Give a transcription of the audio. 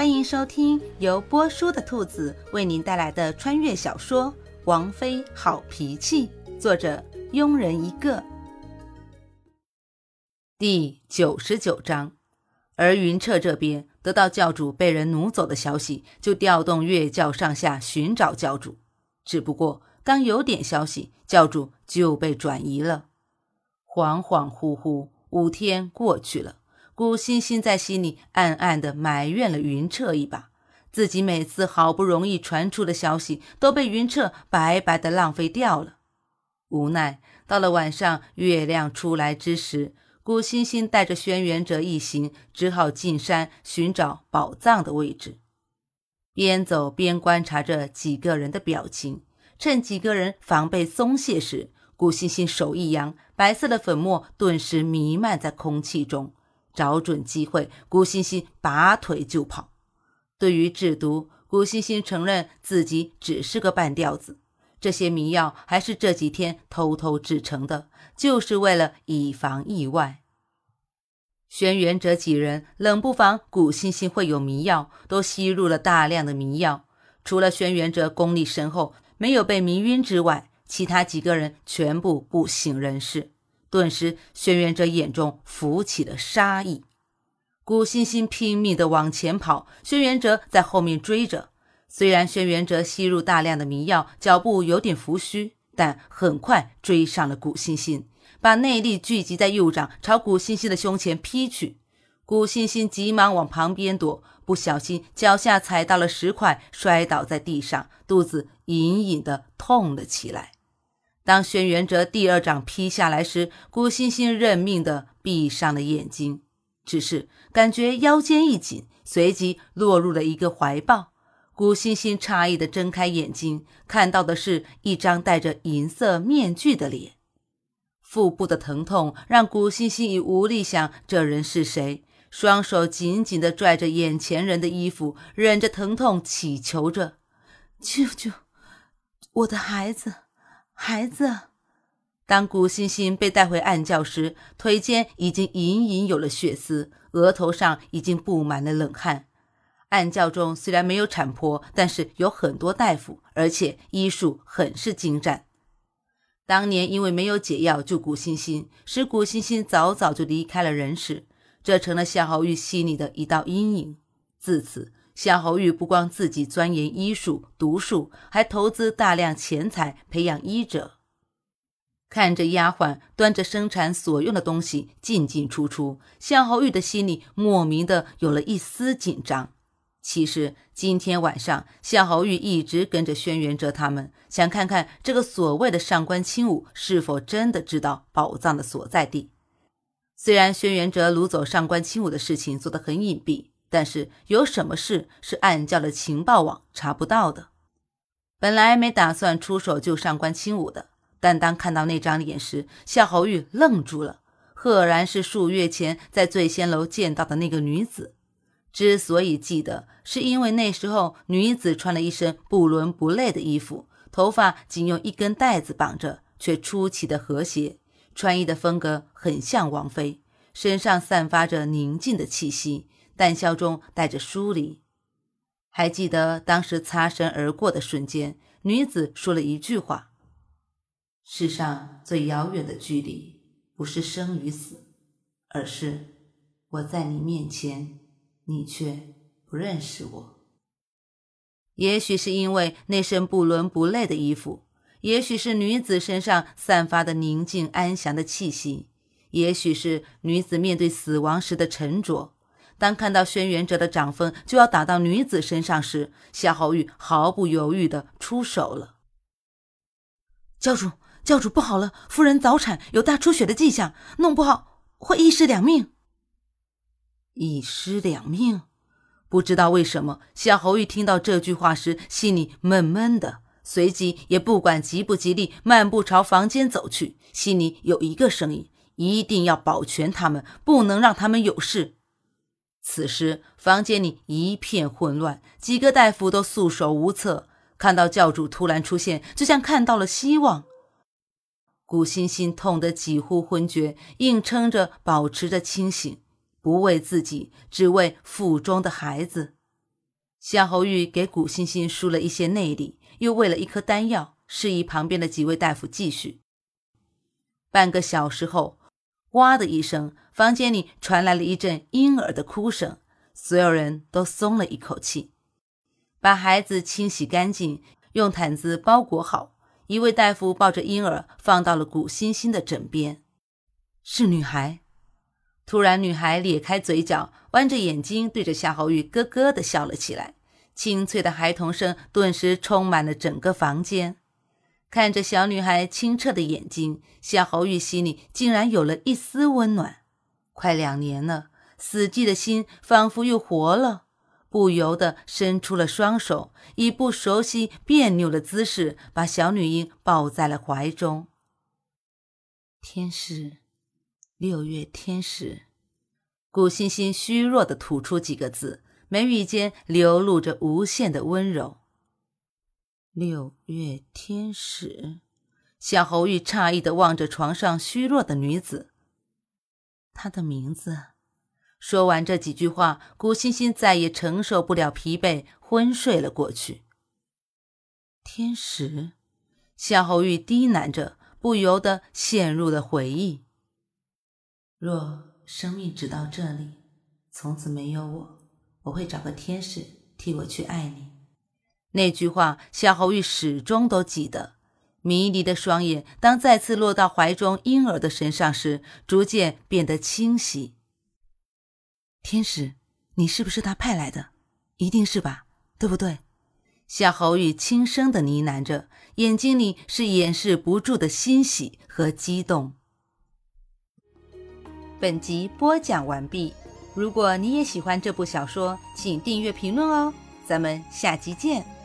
欢迎收听由波叔的兔子为您带来的穿越小说《王妃好脾气》，作者庸人一个。第九十九章，而云彻这边得到教主被人掳走的消息，就调动月教上下寻找教主。只不过刚有点消息，教主就被转移了。恍恍惚惚，五天过去了。古欣欣在心里暗暗地埋怨了云彻一把，自己每次好不容易传出的消息都被云彻白白的浪费掉了。无奈到了晚上，月亮出来之时，古欣欣带着轩辕哲一行只好进山寻找宝藏的位置。边走边观察着几个人的表情，趁几个人防备松懈时，古欣欣手一扬，白色的粉末顿时弥漫在空气中。找准机会，古欣欣拔腿就跑。对于制毒，古欣欣承认自己只是个半吊子。这些迷药还是这几天偷偷制成的，就是为了以防意外。轩辕哲几人冷不防古欣欣会有迷药，都吸入了大量的迷药。除了轩辕哲功力深厚，没有被迷晕之外，其他几个人全部不省人事。顿时，轩辕哲眼中浮起了杀意。古欣欣拼命地往前跑，轩辕哲在后面追着。虽然轩辕哲吸入大量的迷药，脚步有点浮虚，但很快追上了古欣欣，把内力聚集在右掌，朝古欣欣的胸前劈去。古欣欣急忙往旁边躲，不小心脚下踩到了石块，摔倒在地上，肚子隐隐的痛了起来。当轩辕哲第二掌劈下来时，古欣欣认命的闭上了眼睛，只是感觉腰间一紧，随即落入了一个怀抱。古欣欣诧异的睁开眼睛，看到的是一张戴着银色面具的脸。腹部的疼痛让古欣欣已无力想这人是谁，双手紧紧的拽着眼前人的衣服，忍着疼痛祈求着：“救救我的孩子！”孩子，当古欣欣被带回暗教时，腿间已经隐隐有了血丝，额头上已经布满了冷汗。暗教中虽然没有产婆，但是有很多大夫，而且医术很是精湛。当年因为没有解药救古欣欣，使古欣欣早早就离开了人世，这成了夏侯玉心里的一道阴影。自此。夏侯玉不光自己钻研医术、毒术，还投资大量钱财培养医者。看着丫鬟端着生产所用的东西进进出出，夏侯玉的心里莫名的有了一丝紧张。其实今天晚上，夏侯玉一直跟着轩辕哲他们，想看看这个所谓的上官清武是否真的知道宝藏的所在地。虽然轩辕哲掳走上官清武的事情做得很隐蔽。但是有什么事是暗教的情报网查不到的？本来没打算出手救上官清武的，但当看到那张脸时，夏侯玉愣住了。赫然是数月前在醉仙楼见到的那个女子。之所以记得，是因为那时候女子穿了一身不伦不类的衣服，头发仅用一根带子绑着，却出奇的和谐，穿衣的风格很像王妃，身上散发着宁静的气息。淡笑中带着疏离，还记得当时擦身而过的瞬间，女子说了一句话：“世上最遥远的距离，不是生与死，而是我在你面前，你却不认识我。”也许是因为那身不伦不类的衣服，也许是女子身上散发的宁静安详的气息，也许是女子面对死亡时的沉着。当看到轩辕哲的掌风就要打到女子身上时，夏侯玉毫不犹豫地出手了。教主，教主，不好了！夫人早产，有大出血的迹象，弄不好会一尸两命。一尸两命？不知道为什么，夏侯玉听到这句话时心里闷闷的，随即也不管吉不吉利，漫步朝房间走去，心里有一个声音：一定要保全他们，不能让他们有事。此时，房间里一片混乱，几个大夫都束手无策。看到教主突然出现，就像看到了希望。古欣欣痛得几乎昏厥，硬撑着保持着清醒，不为自己，只为腹中的孩子。夏侯玉给古欣欣输了一些内力，又喂了一颗丹药，示意旁边的几位大夫继续。半个小时后，哇的一声，房间里传来了一阵婴儿的哭声，所有人都松了一口气。把孩子清洗干净，用毯子包裹好。一位大夫抱着婴儿放到了古欣欣的枕边，是女孩。突然，女孩咧开嘴角，弯着眼睛对着夏侯玉咯咯地笑了起来，清脆的孩童声顿时充满了整个房间。看着小女孩清澈的眼睛，夏侯玉心里竟然有了一丝温暖。快两年了，死寂的心仿佛又活了，不由得伸出了双手，以不熟悉、别扭的姿势把小女婴抱在了怀中。天使。六月天使，古欣欣虚弱的吐出几个字，眉宇间流露着无限的温柔。六月天使，夏侯玉诧异的望着床上虚弱的女子。他的名字。说完这几句话，古欣欣再也承受不了疲惫，昏睡了过去。天使，夏侯玉低喃着，不由得陷入了回忆。若生命只到这里，从此没有我，我会找个天使替我去爱你。那句话，夏侯玉始终都记得。迷离的双眼，当再次落到怀中婴儿的身上时，逐渐变得清晰。天使，你是不是他派来的？一定是吧，对不对？夏侯玉轻声的呢喃着，眼睛里是掩饰不住的欣喜和激动。本集播讲完毕。如果你也喜欢这部小说，请订阅、评论哦。咱们下集见。